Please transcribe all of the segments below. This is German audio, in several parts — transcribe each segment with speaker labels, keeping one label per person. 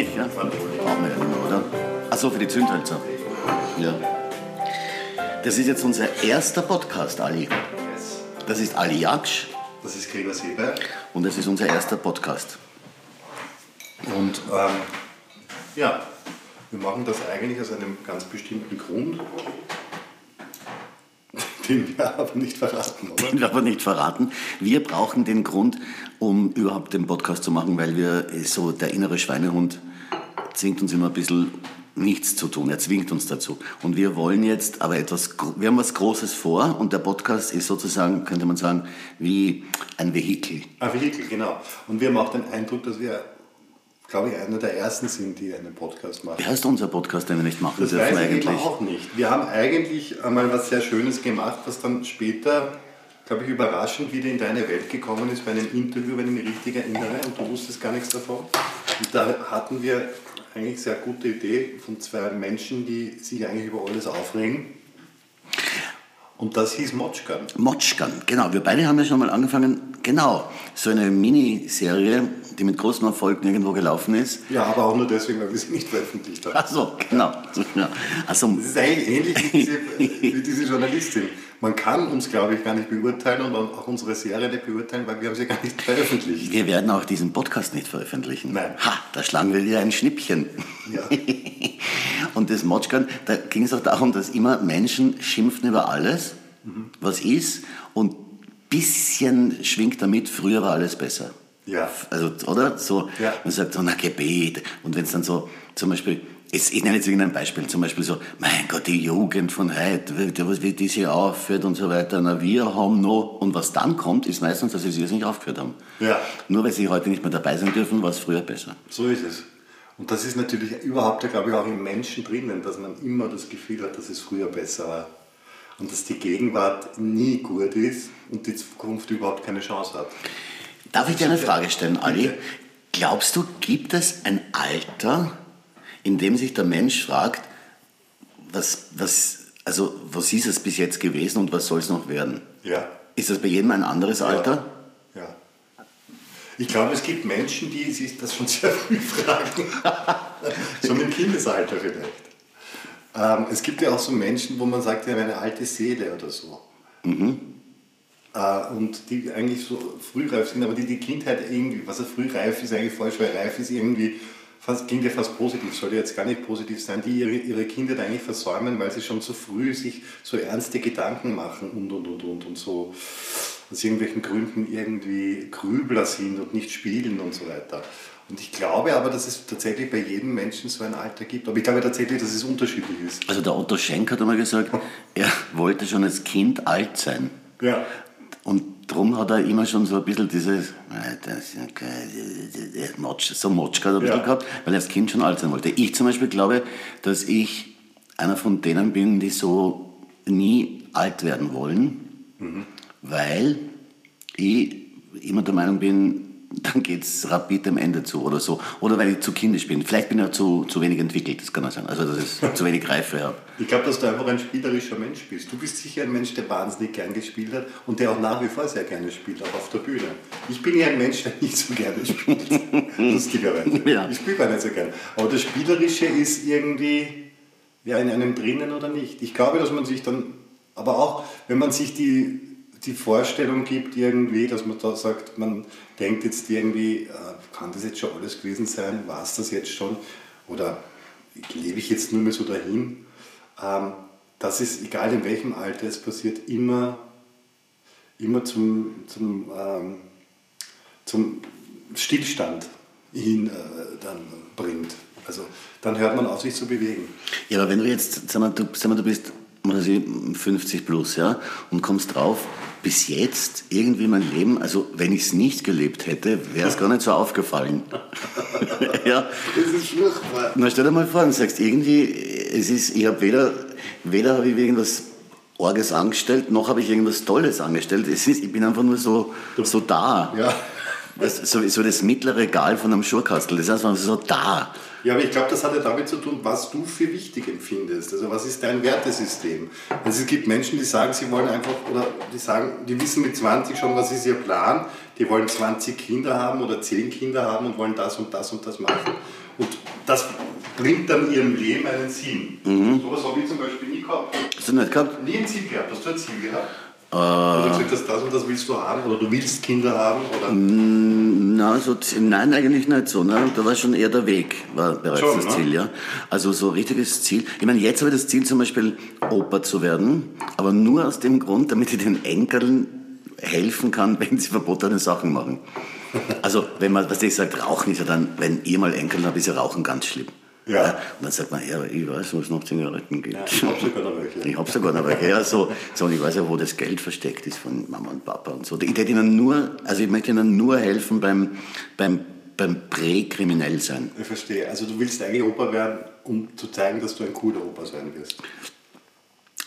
Speaker 1: Ja, brauchen wir ja immer, oder? Achso, für die Zündhölzer. Ja. Das ist jetzt unser erster Podcast, Ali. Das ist Ali Jaksch
Speaker 2: Das ist Gregor Seeberg.
Speaker 1: und das ist unser erster Podcast.
Speaker 2: Und ähm, ja, wir machen das eigentlich aus einem ganz bestimmten Grund, den wir aber nicht verraten, oder?
Speaker 1: Den wir aber nicht verraten. Wir brauchen den Grund, um überhaupt den Podcast zu machen, weil wir so, der innere Schweinehund zwingt uns immer ein bisschen nichts zu tun. Er zwingt uns dazu. Und wir wollen jetzt aber etwas, wir haben was Großes vor und der Podcast ist sozusagen, könnte man sagen, wie ein Vehikel.
Speaker 2: Ein Vehikel, genau. Und wir haben auch den Eindruck, dass wir, glaube ich, einer der Ersten sind, die einen Podcast machen.
Speaker 1: Wie heißt unser Podcast, den wir nicht machen
Speaker 2: Das
Speaker 1: dürfen
Speaker 2: weiß ich
Speaker 1: eigentlich?
Speaker 2: auch nicht. Wir haben eigentlich einmal was sehr Schönes gemacht, was dann später, glaube ich, überraschend wieder in deine Welt gekommen ist bei einem Interview, wenn ich mich richtig erinnere, und du wusstest gar nichts davon. Und da hatten wir eigentlich sehr gute Idee von zwei Menschen, die sich eigentlich über alles aufregen. Und das hieß Motschkan.
Speaker 1: Motschkan, genau. Wir beide haben ja schon mal angefangen, genau, so eine Miniserie, die mit großem Erfolg nirgendwo gelaufen ist.
Speaker 2: Ja, aber auch nur deswegen, weil wir sie nicht veröffentlicht haben.
Speaker 1: Ach so, genau. Ja. Also,
Speaker 2: Das ist eigentlich ähnlich wie diese, wie diese Journalistin. Man kann uns, glaube ich, gar nicht beurteilen und auch unsere Serie nicht beurteilen, weil wir haben sie gar nicht veröffentlicht.
Speaker 1: wir werden auch diesen Podcast nicht veröffentlichen.
Speaker 2: Nein.
Speaker 1: Ha, da schlagen wir dir ein Schnippchen.
Speaker 2: Ja.
Speaker 1: Und das Motschkan, da ging es auch darum, dass immer Menschen schimpfen über alles, was ist, und bisschen schwingt damit, früher war alles besser.
Speaker 2: Ja.
Speaker 1: Also, oder? So,
Speaker 2: Ja.
Speaker 1: man sagt so, na Gebet. Und wenn es dann so, zum Beispiel, jetzt, ich nenne jetzt irgendein Beispiel, zum Beispiel so, mein Gott, die Jugend von heute, wie, was- die sich aufführt und so weiter, na, wir haben noch, und was dann kommt, ist meistens, dass sie es nicht aufgehört haben.
Speaker 2: Ja.
Speaker 1: Nur weil sie heute nicht mehr dabei sein dürfen, war es früher besser.
Speaker 2: So ist es. Und das ist natürlich überhaupt, glaube ich, auch im Menschen drinnen, dass man immer das Gefühl hat, dass es früher besser war. Und dass die Gegenwart nie gut ist und die Zukunft überhaupt keine Chance hat.
Speaker 1: Darf ich dir eine Frage stellen, Ali? Glaubst du, gibt es ein Alter, in dem sich der Mensch fragt, was, was, also, was ist es bis jetzt gewesen und was soll es noch werden?
Speaker 2: Ja.
Speaker 1: Ist das bei jedem ein anderes Alter?
Speaker 2: Ja. Ich glaube, es gibt Menschen, die sich das schon sehr früh fragen. schon im Kindesalter vielleicht. Ähm, es gibt ja auch so Menschen, wo man sagt, ja, eine alte Seele oder so. Äh, und die eigentlich so frühreif sind, aber die die Kindheit irgendwie, was er frühreif ist, eigentlich falsch, weil reif ist irgendwie, fast, klingt ja fast positiv, sollte jetzt gar nicht positiv sein, die ihre, ihre Kindheit eigentlich versäumen, weil sie schon zu früh sich so ernste Gedanken machen und und und und und so aus irgendwelchen Gründen irgendwie Grübler sind und nicht spielen und so weiter. Und ich glaube aber, dass es tatsächlich bei jedem Menschen so ein Alter gibt. Aber ich glaube tatsächlich, dass es unterschiedlich ist.
Speaker 1: Also der Otto Schenk hat einmal gesagt, er wollte schon als Kind alt sein.
Speaker 2: Ja.
Speaker 1: Und darum hat er immer schon so ein bisschen dieses, äh, Motsch, so Motschka ein bisschen
Speaker 2: Ja.
Speaker 1: gehabt, weil er als Kind schon alt sein wollte. Ich zum Beispiel glaube, dass ich einer von denen bin, die so nie alt werden wollen, weil ich immer der Meinung bin, dann geht es rapid am Ende zu oder so. Oder weil ich zu kindisch bin. Vielleicht bin ich auch zu, zu wenig entwickelt, das kann auch sein. Also, dass ich zu wenig Reife habe.
Speaker 2: Ich glaube, dass du einfach ein spielerischer Mensch bist. Du bist sicher ein Mensch, der wahnsinnig gern gespielt hat und der auch nach wie vor sehr gerne spielt, auch auf der Bühne. Ich bin ja ein Mensch, der nicht so gerne spielt. Lustigerweise.
Speaker 1: Ja.
Speaker 2: Ich spiele gar nicht so gern. Aber das Spielerische ist irgendwie ja, in einem drinnen oder nicht. Ich glaube, dass man sich dann, aber auch wenn man sich die, die Vorstellung gibt, irgendwie, dass man da sagt, man denkt jetzt irgendwie, äh, kann das jetzt schon alles gewesen sein? War es das jetzt schon? Oder lebe ich jetzt nur mehr so dahin? Ähm, das ist, egal in welchem Alter es passiert, immer, immer zum, zum, ähm, zum Stillstand hin äh, dann bringt. Also dann hört man auf, sich zu bewegen.
Speaker 1: Ja, aber wenn du jetzt, sag mal, du, sag mal, du bist 50 plus, ja, und kommst drauf, bis jetzt irgendwie mein Leben, also wenn ich es nicht gelebt hätte, wäre es gar nicht so aufgefallen. ja.
Speaker 2: Das ist furchtbar.
Speaker 1: Na, stell dir mal vor, und sagst irgendwie, es ist, ich habe weder, weder habe ich irgendwas Orges angestellt, noch habe ich irgendwas Tolles angestellt. Es ist, ich bin einfach nur so, so da.
Speaker 2: Ja.
Speaker 1: Weißt, so, so das mittlere Regal von einem Schurkastel, das ist einfach so da.
Speaker 2: Ja, aber ich glaube, das hat ja damit zu tun, was du für wichtig empfindest. Also was ist dein Wertesystem? Also es gibt Menschen, die sagen, sie wollen einfach, oder die sagen, die wissen mit 20 schon, was ist ihr Plan. Die wollen 20 Kinder haben oder 10 Kinder haben und wollen das und das und das machen. Und das bringt dann ihrem Leben einen Sinn. Mhm. Sowas habe ich zum Beispiel nie gehabt.
Speaker 1: Hast du nicht gehabt?
Speaker 2: Nie ein Ziel gehabt. Hast du ein Ziel gehabt? Äh, du gesagt das und das willst du haben oder du willst Kinder haben? Oder?
Speaker 1: Mm, na, so, nein, eigentlich nicht so. Ne? Da war schon eher der Weg, war bereits schon, das ne? Ziel. Ja? Also so richtiges Ziel. Ich meine, jetzt habe ich das Ziel zum Beispiel, Opa zu werden, aber nur aus dem Grund, damit ich den Enkeln helfen kann, wenn sie verbotene Sachen machen. Also, wenn man, was ich sage, Rauchen ist ja dann, wenn ihr mal Enkel habt, ist ja Rauchen ganz schlimm. Ja. Und dann sagt man, ja, ich weiß, wo es noch Zigaretten gibt. Ja,
Speaker 2: ich habe sogar noch welche.
Speaker 1: Ich habe sogar noch welche. Ja, so, so, und ich weiß ja, wo das Geld versteckt ist von Mama und Papa und so. Ich hätte ihnen nur, also ich möchte ihnen nur helfen beim, beim, beim Präkriminell sein.
Speaker 2: Ich verstehe. Also du willst eigentlich Opa werden, um zu zeigen, dass du ein cooler Opa sein wirst.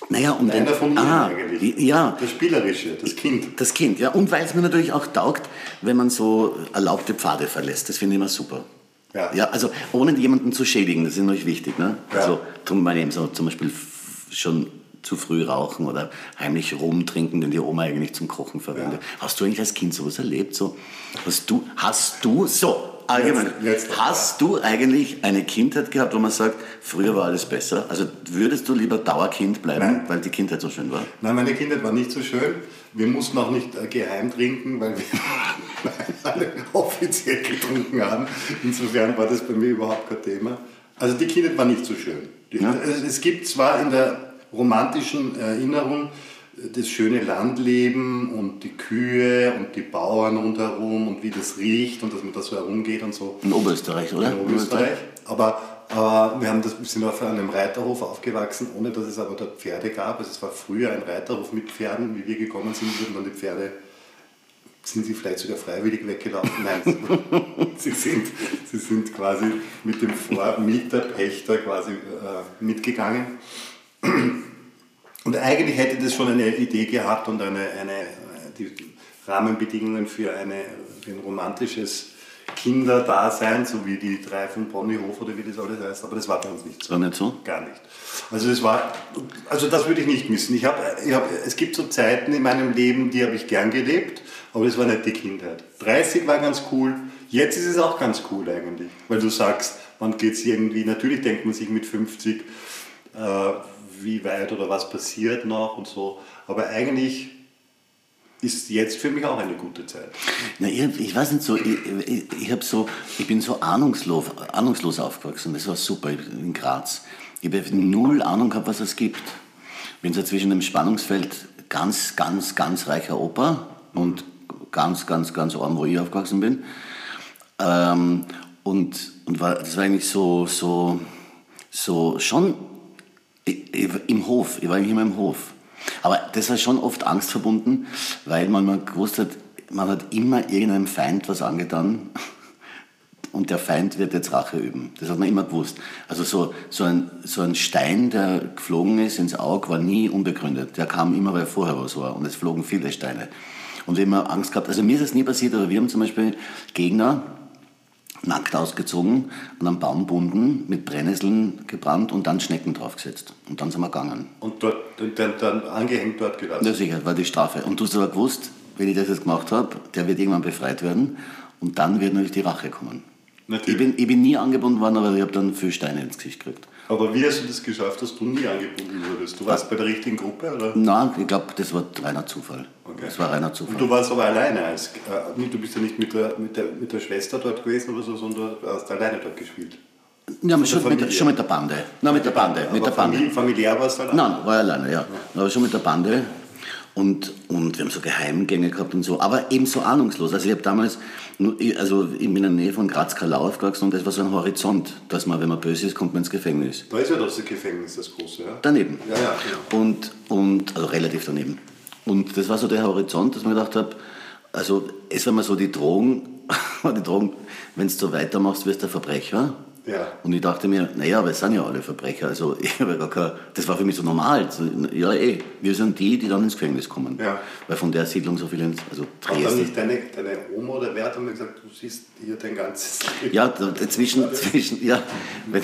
Speaker 1: Naja, um
Speaker 2: Einer den, von ihnen ah, eigentlich.
Speaker 1: Ja.
Speaker 2: Das Spielerische, das Kind.
Speaker 1: Das Kind, ja. Und weil es mir natürlich auch taugt, wenn man so erlaubte Pfade verlässt. Das finde ich immer super. Ja. ja, also ohne jemanden zu schädigen, das ist natürlich wichtig. Ne? Ja. Also darum meine ich eben so zum Beispiel schon zu früh rauchen oder heimlich rumtrinken, den die Oma eigentlich zum Kochen verwendet. Ja. Hast du eigentlich als Kind sowas erlebt? So, hast du, hast du so allgemein, jetzt, jetzt hast du eigentlich eine Kindheit gehabt, wo man sagt, früher war alles besser? Also würdest du lieber Dauerkind bleiben, Nein. weil die Kindheit so schön war?
Speaker 2: Nein, meine Kindheit war nicht so schön. Wir mussten auch nicht äh, geheim trinken, weil wir alle offiziell getrunken haben. Insofern war das bei mir überhaupt kein Thema. Also die Kindheit war nicht so schön. Ja. Es gibt zwar in der romantischen Erinnerung äh, das schöne Landleben und die Kühe und die Bauern rundherum und wie das riecht und dass man da so herumgeht und so.
Speaker 1: In Oberösterreich, oder?
Speaker 2: In Oberösterreich. Aber, aber wir, haben das, wir sind auf einem Reiterhof aufgewachsen, ohne dass es aber dort Pferde gab. Also es war früher ein Reiterhof mit Pferden. Wie wir gekommen sind, wurden dann die Pferde sind Sie vielleicht sogar freiwillig weggelaufen? Nein, Sie sind, Sie sind quasi mit dem Vormieter, Pächter quasi äh, mitgegangen. Und eigentlich hätte das schon eine Idee gehabt und eine, eine, die Rahmenbedingungen für, eine, für ein romantisches Kinderdasein, so wie die drei von Ponyhof oder wie das alles heißt, aber das war bei uns nicht
Speaker 1: so. War nicht so?
Speaker 2: Gar nicht. Also das war, also das würde ich nicht missen. Ich hab, ich hab, es gibt so Zeiten in meinem Leben, die habe ich gern gelebt, aber das war nicht die Kindheit. 30 war ganz cool, jetzt ist es auch ganz cool eigentlich, weil du sagst, wann geht es irgendwie, natürlich denkt man sich mit 50, äh, wie weit oder was passiert noch und so, aber eigentlich ist jetzt für mich auch eine gute Zeit.
Speaker 1: Na, ich, ich weiß nicht so, ich, ich, ich, so, ich bin so ahnungslos, ahnungslos aufgewachsen, das war super in Graz. Ich habe null Ahnung gehabt, was es gibt. Ich bin so zwischen dem Spannungsfeld ganz, ganz, ganz reicher Opa und ganz, ganz, ganz arm, wo ich aufgewachsen bin. Ähm, und und war, das war eigentlich so, so, so schon im Hof. Ich war immer im Hof. Aber das war schon oft Angst verbunden, weil man mal gewusst hat, man hat immer irgendeinem Feind was angetan und der Feind wird jetzt Rache üben. Das hat man immer gewusst. Also so, so, ein, so ein Stein, der geflogen ist ins Auge, war nie unbegründet. Der kam immer, weil vorher was war und es flogen viele Steine. Und wir haben Angst gehabt, also mir ist es nie passiert, aber wir haben zum Beispiel Gegner, nackt ausgezogen, an einem Baum bunden, mit Brennnesseln gebrannt und dann Schnecken draufgesetzt. Und dann sind wir gegangen.
Speaker 2: Und dort, dann, dann angehängt dort gelassen?
Speaker 1: Ja, sicher, war die Strafe. Und du hast aber gewusst, wenn ich das jetzt gemacht habe, der wird irgendwann befreit werden und dann wird natürlich die Rache kommen. Natürlich. Ich bin, ich bin nie angebunden worden, aber ich habe dann viel Steine ins Gesicht gekriegt.
Speaker 2: Aber wie hast du das geschafft, dass du nie angebunden wurdest? Du warst bei der richtigen Gruppe, oder?
Speaker 1: Nein, ich glaube, das war reiner Zufall. Okay. Das war reiner Zufall.
Speaker 2: Und du warst aber alleine. Als, äh, du bist ja nicht mit der, mit, der, mit der Schwester dort gewesen oder so, sondern du hast alleine dort gespielt.
Speaker 1: Ja, schon mit, schon mit, der Bande. Nein, mit der Bande. Mit der Bande.
Speaker 2: Familiär warst du
Speaker 1: alleine? Nein, war alleine, ja. ja. Aber schon mit der Bande. Und, und wir haben so Geheimgänge gehabt und so, aber eben so ahnungslos. Also ich habe damals, also in der Nähe von Graz-Karlau aufgewachsen und das war so ein Horizont, dass man, wenn man böse ist, kommt man ins Gefängnis.
Speaker 2: Da ist ja das Gefängnis, das große, ja?
Speaker 1: Daneben.
Speaker 2: Ja, ja,
Speaker 1: genau. Und, und, also relativ daneben. Und das war so der Horizont, dass man gedacht habe, also es war mal so die Drohung, die Drohung, wenn du so weitermachst, wirst du ein Verbrecher.
Speaker 2: Ja.
Speaker 1: Und ich dachte mir, naja, aber es sind ja alle Verbrecher. Also ich habe gar kein, das war für mich so normal. Ja, eh, wir sind die, die dann ins Gefängnis kommen.
Speaker 2: Ja.
Speaker 1: Weil von der Siedlung so viele, also
Speaker 2: Dresden. Hat nicht deine, deine Oma oder wer hat dann gesagt, du siehst hier dein ganzes
Speaker 1: Leben? Ja, zwischen, zwischen, ja, weil,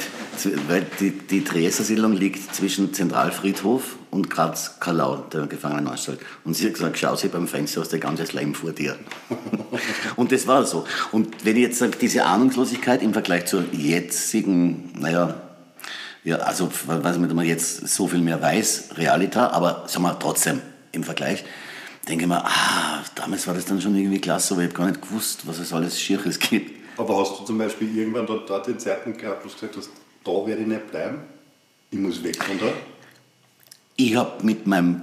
Speaker 1: weil die, die Dresdner Siedlung liegt zwischen Zentralfriedhof und Graz Kalau, der Gefangenenanstalt. Und sie hat gesagt, schau sie beim Fenster aus der ganze Leim vor dir. und das war so. Und wenn ich jetzt sage, diese Ahnungslosigkeit im Vergleich zur jetzigen, naja, ja, also, weiß nicht, man jetzt so viel mehr weiß, Realita, aber sagen wir trotzdem im Vergleich, denke ich mir, ah, damals war das dann schon irgendwie klasse, aber ich habe gar nicht gewusst, was es alles Schierches gibt.
Speaker 2: Aber hast du zum Beispiel irgendwann dort, dort den Zeitpunkt gehabt, wo du gesagt hast, da werde ich nicht bleiben, ich muss weg von da?
Speaker 1: Ich habe mit meinem,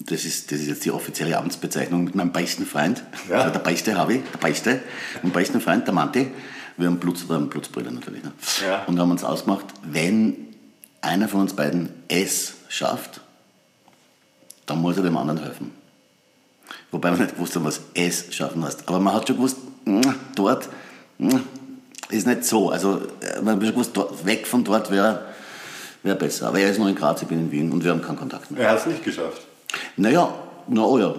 Speaker 1: das ist, das ist jetzt die offizielle Amtsbezeichnung, mit meinem besten Freund,
Speaker 2: Ja.
Speaker 1: also der beste habe ich, der beste, mein besten Freund, der Manti, wir haben Blut, wir haben Blutsbrüder natürlich, ne?
Speaker 2: Ja.
Speaker 1: und haben uns ausgemacht, wenn einer von uns beiden es schafft, dann muss er dem anderen helfen. Wobei man nicht gewusst haben, was es schaffen heißt. Aber man hat schon gewusst, dort mm, ist nicht so. Also äh, man hat schon gewusst, weg von dort wäre wär besser. Aber er ist noch in Graz, ich bin in Wien und wir haben keinen Kontakt mehr.
Speaker 2: Er hat es nicht geschafft.
Speaker 1: Naja, na oh ja.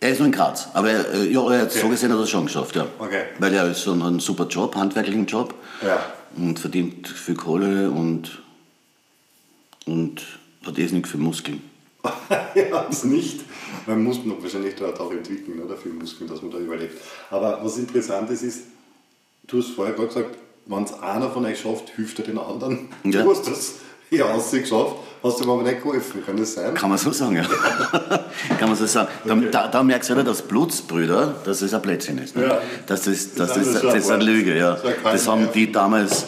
Speaker 1: Er ist noch in Graz. Aber er, äh, ja, er hat
Speaker 2: Okay.
Speaker 1: so gesehen hat er es schon geschafft, ja.
Speaker 2: Okay.
Speaker 1: Weil er ist so einen, super Job, handwerklichen Job
Speaker 2: Ja.
Speaker 1: und verdient viel Kohle und, und hat irrsinnig viel Muskeln.
Speaker 2: ich habe es nicht. Man muss noch wahrscheinlich dort auch entwickeln, oder? Viel Muskeln, dass man da überlebt. Aber was interessant ist, ist, du hast vorher gerade gesagt, wenn es einer von euch schafft, hilft er den anderen.
Speaker 1: Ja.
Speaker 2: Du hast das hier ausgeschafft, hast ihm aber nicht geholfen. Kann das sein?
Speaker 1: Kann man so sagen, ja. Kann man so sagen. Da,
Speaker 2: Okay.
Speaker 1: da, da merkst du wieder, dass Blutsbrüder, dass das ein Blödsinn ist. Ne?
Speaker 2: Ja.
Speaker 1: Das, ist,
Speaker 2: Das
Speaker 1: das,
Speaker 2: ist
Speaker 1: ist, das ist eine. Lüge, ja.
Speaker 2: Das
Speaker 1: Das haben
Speaker 2: Nerv.
Speaker 1: die damals,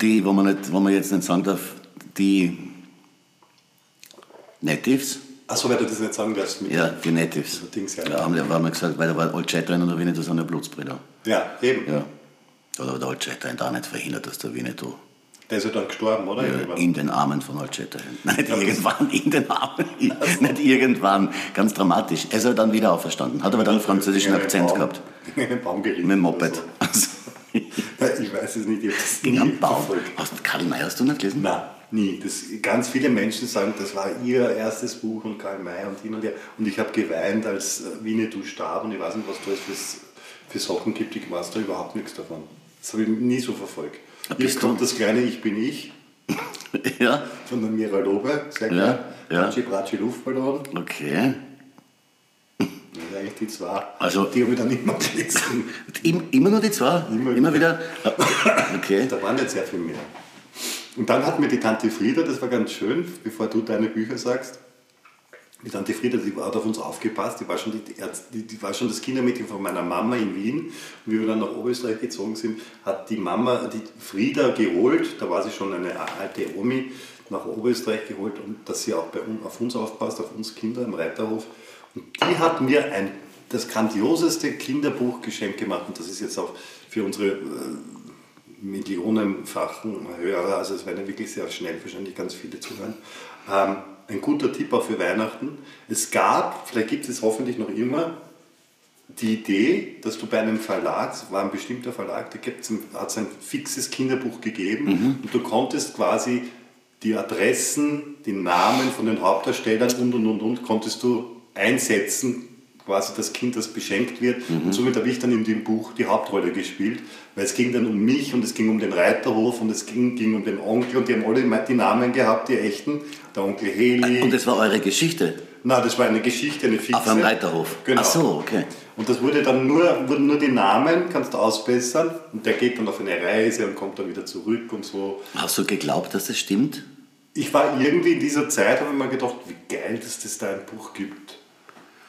Speaker 1: die, wo man, nicht, wo man jetzt nicht sagen darf, die Natives,
Speaker 2: Achso, weil du das nicht sagen darfst. Mit
Speaker 1: ja, die Natives.
Speaker 2: Dings, ja.
Speaker 1: Ja, haben die, haben wir gesagt, weil da war Old Shatterhand und der Winnetou sind ja Blutsbrüder.
Speaker 2: ja, eben.
Speaker 1: Ja. Oder der Old Shatterhand auch nicht verhindert, dass der Winnetou
Speaker 2: Der ist ja dann gestorben, oder?
Speaker 1: Ja, in den Armen von Old Shatterhand. Nicht
Speaker 2: Ja,
Speaker 1: irgendwann, in den Armen. nicht irgendwann. Ganz dramatisch. Er ist ja dann wieder auferstanden. Hat aber dann einen französischen
Speaker 2: In
Speaker 1: Akzent
Speaker 2: Baum-
Speaker 1: gehabt.
Speaker 2: In einen Baum geritten.
Speaker 1: Mit dem Moped.
Speaker 2: so.
Speaker 1: Also,
Speaker 2: Ich weiß es nicht, ich
Speaker 1: in einem Baum. Hast, Karl May hast du nicht gelesen?
Speaker 2: Nein, nie. Das, ganz viele Menschen sagen, das war ihr erstes Buch und Karl May und hin und her. Und ich habe geweint, als äh, Winnetou starb und ich weiß nicht, was da es für Sachen gibt. Ich weiß da überhaupt nichts davon. Das habe ich nie so verfolgt. Jetzt kommt das kleine Ich bin ich
Speaker 1: Ja,
Speaker 2: von der Mira Lobe, sehr klar.
Speaker 1: ja.
Speaker 2: Bratschi Bratschi Luftballon.
Speaker 1: okay.
Speaker 2: Das sind eigentlich die zwei.
Speaker 1: Also-
Speaker 2: die habe ich dann immer gelesen.
Speaker 1: Im, immer nur die zwei?
Speaker 2: Immer
Speaker 1: Immer, wieder? Okay.
Speaker 2: Da waren nicht sehr viel mehr. Und dann hat mir die Tante Frieda, das war ganz schön, bevor du deine Bücher sagst, die Tante Frieda, die hat auf uns aufgepasst, die war schon, die, die, die, war schon das Kindermädchen von meiner Mama in Wien. Und wie wir dann nach Oberösterreich gezogen sind, hat die Mama die Frieda geholt, da war sie schon eine alte Omi, nach Oberösterreich geholt, und dass sie auch bei auf uns aufpasst, auf uns Kinder im Reiterhof. Und die hat mir ein, das grandioseste Kinderbuchgeschenk gemacht und das ist jetzt auch für unsere äh, millionenfachen Hörer, also es werden ja wirklich sehr schnell wahrscheinlich ganz viele zuhören. Ähm, ein guter Tipp auch für Weihnachten. Es gab, vielleicht gibt es hoffentlich noch immer, die Idee, dass du bei einem Verlag, es war ein bestimmter Verlag, da hat es ein fixes Kinderbuch gegeben und du konntest quasi die Adressen, die Namen von den Hauptdarstellern und und und und konntest du einsetzen, quasi das Kind, das beschenkt wird. Und somit habe ich dann in dem Buch die Hauptrolle gespielt, weil es ging dann um mich und es ging um den Reiterhof und es ging, ging um den Onkel und die haben alle die Namen gehabt, die echten. Der Onkel Heli.
Speaker 1: Und das war eure Geschichte
Speaker 2: Na, das war eine Geschichte, eine fixe.
Speaker 1: auf einem Reiterhof?
Speaker 2: Genau.
Speaker 1: Ach so, okay.
Speaker 2: Und das wurde dann nur, wurden nur die Namen, kannst du ausbessern und der geht dann auf eine Reise und kommt dann wieder zurück und so.
Speaker 1: Hast du geglaubt, dass das stimmt?
Speaker 2: Ich war irgendwie in dieser Zeit, habe ich mir gedacht, wie geil, dass das da ein Buch gibt.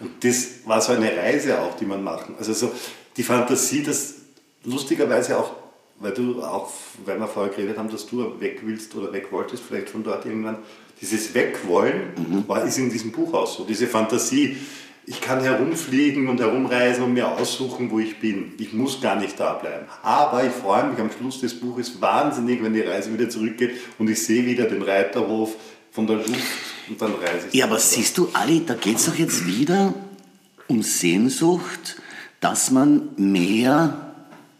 Speaker 2: Und das war so eine Reise auch, die man machen. Also so die Fantasie, dass lustigerweise auch, weil du auch, weil wir vorher geredet haben, dass du weg willst oder weg wolltest, vielleicht von dort irgendwann, dieses Wegwollen war, ist in diesem Buch auch so. Diese Fantasie, ich kann herumfliegen und herumreisen und mir aussuchen, wo ich bin. Ich muss gar nicht da bleiben. Aber ich freue mich am Schluss des Buches wahnsinnig, wenn die Reise wieder zurückgeht und ich sehe wieder den Reiterhof von der Luft und dann reise ich.
Speaker 1: Ja, aber siehst du, Ali, da geht es doch jetzt wieder um Sehnsucht, dass man mehr,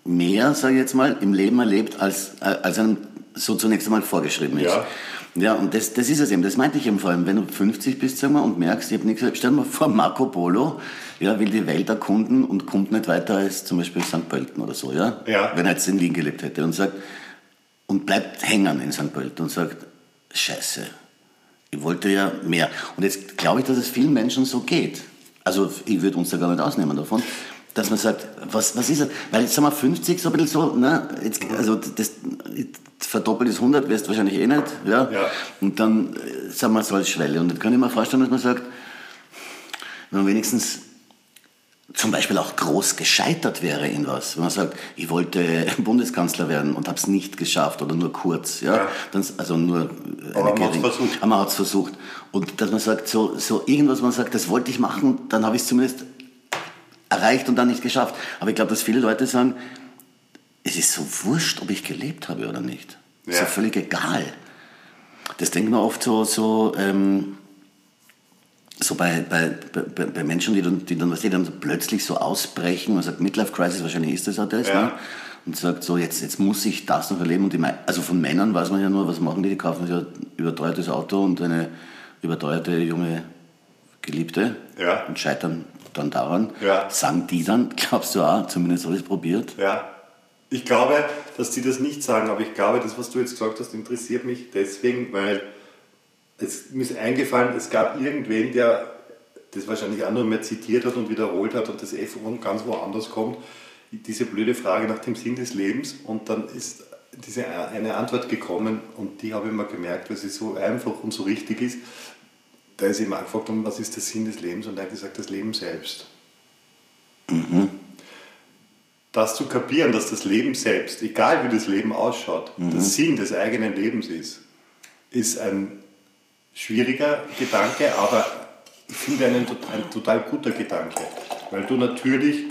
Speaker 1: mehr, sage ich jetzt mal, im Leben erlebt, als, äh, als einem so zunächst einmal vorgeschrieben ist.
Speaker 2: Ja.
Speaker 1: Ja, und das, das ist es eben, das meinte ich eben vor allem, wenn du 50 bist, sag mal, und merkst, ich habe nichts, stell dir mal vor, Marco Polo, ja, will die Welt erkunden und kommt nicht weiter als zum Beispiel St. Pölten oder so, ja?
Speaker 2: Ja.
Speaker 1: Wenn er jetzt in Wien gelebt hätte und sagt, und bleibt hängen in St. Pölten und sagt, Scheiße, ich wollte ja mehr. Und jetzt glaube ich, dass es vielen Menschen so geht. Also ich würde uns da gar nicht ausnehmen davon, dass man sagt, was, was ist das? Weil jetzt sind wir 50, so ein bisschen so, ne? Jetzt, also das verdoppelt ist 100, wirst du wahrscheinlich eh nicht. Ja?
Speaker 2: Ja.
Speaker 1: Und dann äh, sind wir so als Schwelle. Und dann kann ich mir vorstellen, dass man sagt, wenn man wenigstens zum Beispiel auch groß gescheitert wäre in was. Wenn man sagt, ich wollte Bundeskanzler werden und habe es nicht geschafft oder nur kurz. Ja?
Speaker 2: Ja.
Speaker 1: Dann, also nur
Speaker 2: Aber man hat's
Speaker 1: gering-
Speaker 2: versucht.
Speaker 1: Aber man hat es versucht. Und dass man sagt, so, so irgendwas, man sagt, das wollte ich machen, dann habe ich es zumindest erreicht und dann nicht geschafft. Aber ich glaube, dass viele Leute sagen, es ist so wurscht, ob ich gelebt habe oder nicht. Ist
Speaker 2: Ja.
Speaker 1: ja völlig egal. Das denkt man oft so, so, ähm, so bei, bei, bei, bei Menschen, die dann, die dann, was die dann plötzlich so ausbrechen, man sagt Midlife Crisis, wahrscheinlich ist das auch das,
Speaker 2: Ja.
Speaker 1: ne? und sagt so, jetzt, jetzt muss ich das noch erleben. Und die, also von Männern weiß man ja nur, was machen die? Die kaufen sich ein überteuertes Auto und eine überteuerte junge Geliebte
Speaker 2: Ja.
Speaker 1: und scheitern dann daran.
Speaker 2: Ja.
Speaker 1: Sagen die dann, glaubst du auch, zumindest habe ich es probiert?
Speaker 2: Ja. Ich glaube, dass die das nicht sagen, aber ich glaube, das, was du jetzt gesagt hast, interessiert mich deswegen, weil es, mir ist eingefallen, es gab irgendwen, der das wahrscheinlich auch nur mehr zitiert hat und wiederholt hat und das von ganz woanders kommt, diese blöde Frage nach dem Sinn des Lebens und dann ist diese eine Antwort gekommen und die habe ich mir gemerkt, weil sie so einfach und so richtig ist. Da ist ihm gefragt, worden, was ist der Sinn des Lebens und er hat gesagt, das Leben selbst. Das zu kapieren, dass das Leben selbst, egal wie das Leben ausschaut, der Sinn des eigenen Lebens ist, ist ein schwieriger Gedanke, aber ich finde einen, ein total guter Gedanke, weil du natürlich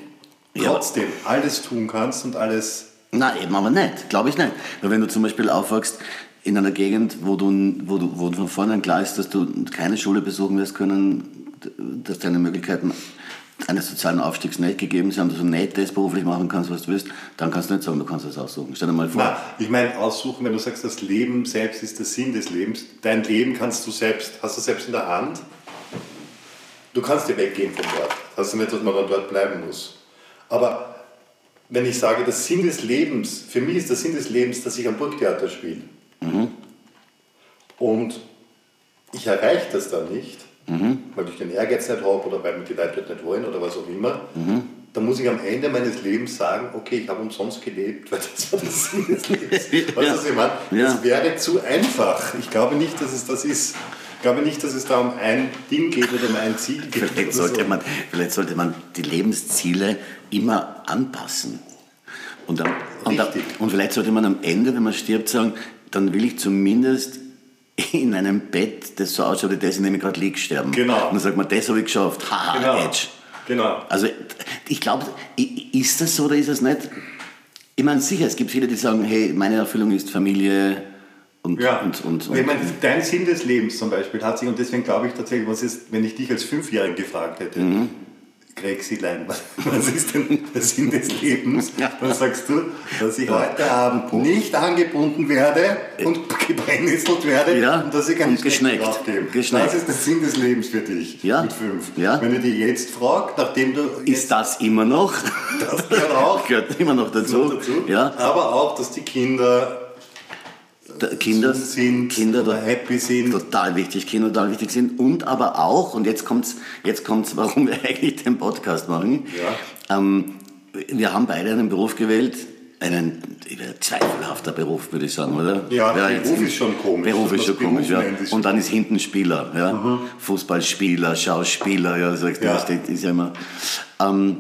Speaker 1: Ja.
Speaker 2: trotzdem alles tun kannst und alles
Speaker 1: Nein, eben aber nicht, glaube ich nicht. Weil wenn du zum Beispiel aufwachst in einer Gegend, wo du, wo du wo von vornherein klar ist, dass du keine Schule besuchen wirst können, dass deine Möglichkeiten eines sozialen Aufstiegs nicht gegeben sind, dass du nicht das beruflich machen kannst, was du willst, dann kannst du nicht sagen, du kannst das aussuchen. Stell dir mal vor.
Speaker 2: Na, ich meine, aussuchen, wenn du sagst, das Leben selbst ist der Sinn des Lebens, dein Leben kannst du selbst, hast du selbst in der Hand. Du kannst dir weggehen von dort. Das heißt nicht, dass man dann dort bleiben muss. Aber wenn ich sage, der Sinn des Lebens, für mich ist der Sinn des Lebens, dass ich am Burgtheater spiele. Und ich erreiche das dann nicht, weil ich den Ehrgeiz nicht habe oder weil mir die Leute nicht wollen oder was auch immer, dann muss ich am Ende meines Lebens sagen, okay, ich habe umsonst gelebt, weil das war der Sinn des Lebens. Weißt du,
Speaker 1: Ja.
Speaker 2: was ich meine?
Speaker 1: Ja.
Speaker 2: Das wäre zu einfach. Ich glaube nicht, dass es das ist. Ich glaube nicht, dass es da um ein Ding geht oder um ein Ziel geht.
Speaker 1: Vielleicht sollte,
Speaker 2: so.
Speaker 1: man, vielleicht sollte man die Lebensziele immer anpassen. Und, dann, und, und vielleicht sollte man am Ende, wenn man stirbt, sagen, dann will ich zumindest in einem Bett, das so ausschaut wie das, in dem ich gerade liege, sterben.
Speaker 2: Genau.
Speaker 1: Und dann sagt man, das habe ich geschafft. Haha,
Speaker 2: Genau.
Speaker 1: Edge.
Speaker 2: Genau.
Speaker 1: Also ich glaube, ist das so oder ist es nicht? Ich meine, sicher, es gibt viele, die sagen, hey, meine Erfüllung ist Familie und,
Speaker 2: Ja,
Speaker 1: und, und, und
Speaker 2: ich meine, dein Sinn des Lebens zum Beispiel hat sich, und deswegen glaube ich tatsächlich, was ist, wenn ich dich als Fünfjährigen gefragt hätte,
Speaker 1: Mhm.
Speaker 2: Gregsilein, was, was ist denn der Sinn des Lebens? Dann sagst du, dass ich heute Abend nicht angebunden werde und gebrennnesselt werde
Speaker 1: Ja,
Speaker 2: und dass ich keinen
Speaker 1: geschneckt.
Speaker 2: draufgebe.
Speaker 1: Geschneckt.
Speaker 2: Das ist der Sinn des Lebens für dich
Speaker 1: Ja.
Speaker 2: mit fünf.
Speaker 1: Ja.
Speaker 2: Wenn ich dich jetzt frage, nachdem du
Speaker 1: ist das immer noch?
Speaker 2: das gehört auch
Speaker 1: Gehört immer noch dazu.
Speaker 2: dazu,
Speaker 1: Ja,
Speaker 2: aber auch, dass die Kinder
Speaker 1: Kinder
Speaker 2: sind
Speaker 1: Kinder
Speaker 2: oder happy sind.
Speaker 1: total wichtig, Kinder total wichtig sind und aber auch, und jetzt kommt's, jetzt kommt's, warum wir eigentlich den Podcast machen.
Speaker 2: Ja.
Speaker 1: Ähm, wir haben beide einen Beruf gewählt, einen zweifelhafter Beruf, würde ich sagen, oder?
Speaker 2: Ja,
Speaker 1: jetzt
Speaker 2: Beruf ist schon komisch.
Speaker 1: Beruf ist schon
Speaker 2: Beruf
Speaker 1: komisch, ja. Und dann ist hinten Spieler, ja. Fußballspieler, Schauspieler, ja, sagst du,
Speaker 2: Ja.
Speaker 1: steht, ist ja immer. Ähm,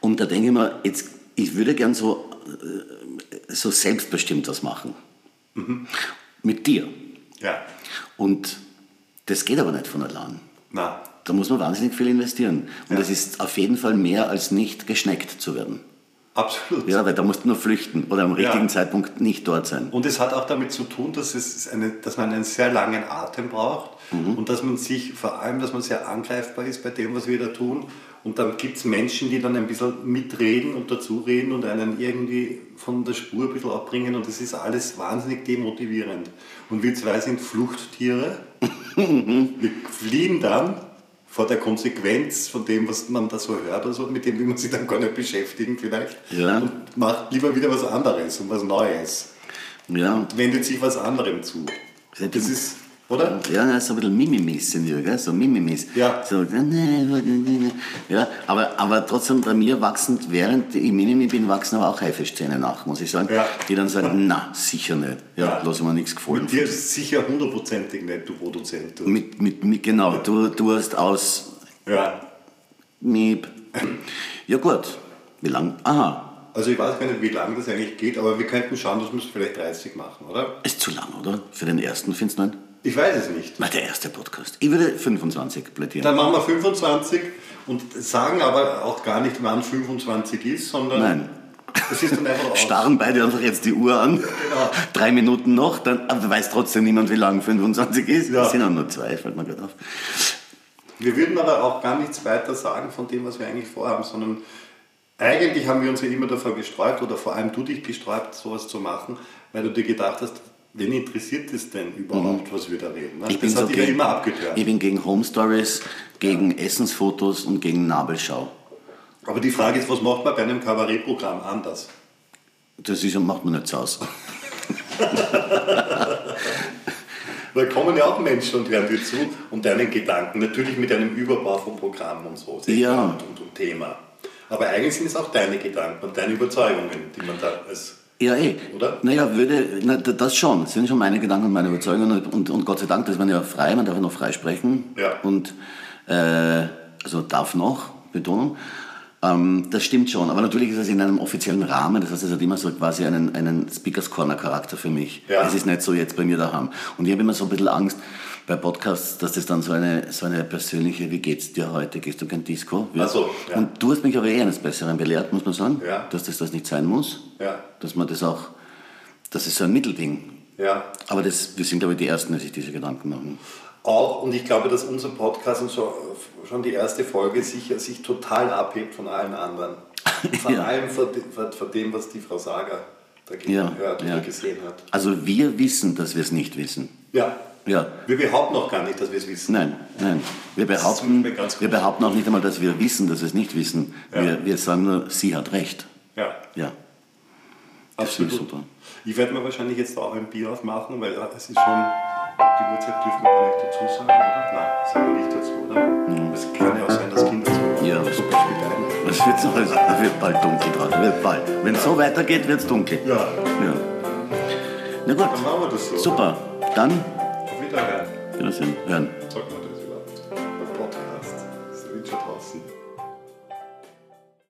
Speaker 1: und da denke ich mir, jetzt, ich würde gern so, äh, so selbstbestimmt was machen. Mit dir.
Speaker 2: Ja,
Speaker 1: Und das geht aber nicht von allein.
Speaker 2: na,
Speaker 1: Da muss man wahnsinnig viel investieren. Und
Speaker 2: Ja.
Speaker 1: es ist auf jeden Fall mehr als nicht geschneckt zu werden.
Speaker 2: absolut.
Speaker 1: Ja, weil da musst du nur flüchten oder am richtigen
Speaker 2: Ja.
Speaker 1: Zeitpunkt nicht dort sein.
Speaker 2: Und es hat auch damit zu tun, dass, es eine, dass man einen sehr langen Atem braucht
Speaker 1: Mhm.
Speaker 2: und dass man sich, vor allem, dass man sehr angreifbar ist bei dem, was wir da tun. Und dann gibt es Menschen, die dann ein bisschen mitreden und dazureden und einen irgendwie von der Spur ein bisschen abbringen und das ist alles wahnsinnig demotivierend. Und wir zwei sind Fluchttiere. wir fliehen dann vor der Konsequenz von dem, was man da so hört oder so, mit dem will man sich dann gar nicht beschäftigen vielleicht.
Speaker 1: Ja.
Speaker 2: Und macht lieber wieder was anderes und was Neues
Speaker 1: Ja,
Speaker 2: wendet sich was anderem zu. Das ist, Oder?
Speaker 1: Ja, so ein bisschen Mimimis sind wir, gell? so Mimimis.
Speaker 2: Ja.
Speaker 1: So, ja, aber, aber trotzdem bei mir wachsen, während ich Mimimi bin, wachsen aber auch Haifischzähne nach, muss ich sagen.
Speaker 2: Ja.
Speaker 1: Die dann sagen, na, sicher nicht. Ja,
Speaker 2: Ja.
Speaker 1: lass mir nichts gefallen.
Speaker 2: Mit dir ist sicher hundertprozentig nicht, du Produzent. Du.
Speaker 1: Mit, mit, mit, genau, du, du hast aus
Speaker 2: Ja.
Speaker 1: Miep. Ja gut, wie lang? Aha,
Speaker 2: Also ich weiß gar nicht, wie lange das eigentlich geht, aber wir könnten schauen, dass wir es vielleicht 30 machen, oder?
Speaker 1: ist zu lang, oder? Für den ersten, findest du nicht?
Speaker 2: Ich weiß es nicht.
Speaker 1: Na, der erste Podcast. Ich würde 25 plädieren.
Speaker 2: Dann machen wir 25 und sagen aber auch gar nicht, wann 25 ist, sondern
Speaker 1: Nein.
Speaker 2: es ist dann einfach aus.
Speaker 1: Starren beide einfach jetzt die Uhr an.
Speaker 2: Genau.
Speaker 1: Drei Minuten noch, dann aber weiß trotzdem niemand, wie lang 25 ist.
Speaker 2: Ja.
Speaker 1: Es sind auch nur zwei, fällt mir gerade auf.
Speaker 2: Wir würden aber auch gar nichts weiter sagen von dem, was wir eigentlich vorhaben, sondern eigentlich haben wir uns ja immer davor gesträubt, oder vor allem du dich gesträubt, sowas zu machen, weil du dir gedacht hast, wen interessiert es denn überhaupt, was wir da reden? Ne?
Speaker 1: Mhm. Ich bin,
Speaker 2: das
Speaker 1: so
Speaker 2: hat ja
Speaker 1: gegen,
Speaker 2: immer abgetört.
Speaker 1: ich bin gegen Home Stories, gegen Essensfotos und gegen Nabelschau.
Speaker 2: Aber die Frage ist, was macht man bei einem Kabarettprogramm anders?
Speaker 1: Das ist, macht man nicht so aus.
Speaker 2: Da kommen ja auch Menschen und hören dir zu und deinen Gedanken, natürlich mit einem Überbau vom Programm und so,
Speaker 1: Ja.
Speaker 2: und, und, und Thema. Aber eigentlich sind es auch deine Gedanken und deine Überzeugungen, die man da als
Speaker 1: Ja, eh.
Speaker 2: Oder?
Speaker 1: Naja, würde, na, das schon. Das sind schon meine Gedanken und meine Überzeugungen. Und, und, und Gott sei Dank, das ist man ja frei, man darf ja noch frei sprechen.
Speaker 2: Ja.
Speaker 1: Und, äh, also darf noch, Betonung. Ähm, das stimmt schon. Aber natürlich ist es in einem offiziellen Rahmen. Das heißt, es hat immer so quasi einen, einen Speakers Corner Charakter für mich.
Speaker 2: Ja.
Speaker 1: Es ist nicht so jetzt bei mir daheim. Und ich habe immer so ein bisschen Angst bei Podcasts, dass das dann so eine, so eine persönliche, wie geht's dir heute? Gehst du kein Disco?
Speaker 2: Ach so, ja.
Speaker 1: Und du hast mich aber eher eines Besseren belehrt, muss man sagen.
Speaker 2: Ja.
Speaker 1: Dass das das nicht sein muss
Speaker 2: Ja,
Speaker 1: dass man das auch, das ist so ein Mittelding.
Speaker 2: ja.
Speaker 1: Aber das, wir sind, glaube ich, die Ersten, die sich diese Gedanken machen.
Speaker 2: Auch, und ich glaube, dass unser Podcast und so, schon die erste Folge sicher sich total abhebt von allen anderen. Von allem von, de- von, von dem, was die Frau Sager dagegen
Speaker 1: Ja,
Speaker 2: hört
Speaker 1: ja.
Speaker 2: gesehen hat.
Speaker 1: Also wir wissen, dass wir es nicht wissen.
Speaker 2: Ja.
Speaker 1: Ja,
Speaker 2: Wir behaupten auch gar nicht, dass wir es wissen.
Speaker 1: nein, nein. Wir behaupten, wir behaupten auch nicht einmal, dass wir wissen, dass wir es nicht wissen.
Speaker 2: Ja.
Speaker 1: Wir, wir sagen nur, sie hat recht.
Speaker 2: Ja,
Speaker 1: Ja, das ich super.
Speaker 2: Ich werde mir wahrscheinlich jetzt auch ein Bier aufmachen, weil es ist schon, die Uhrzeit dürfen wir gar nicht dazu sagen, oder? Nein, sagen wir nicht dazu, oder? Es kann ja auch sein, dass Kinder so
Speaker 1: Ja.
Speaker 2: deine.
Speaker 1: Es wird, so, es wird bald dunkel draußen. Wird bald. Wenn es so weitergeht, wird es dunkel.
Speaker 2: Ja,
Speaker 1: ja. Na gut,
Speaker 2: dann machen wir das so.
Speaker 1: super. Dann,
Speaker 2: Wiederhören.
Speaker 1: Wiedersehen, hören.
Speaker 2: Mal.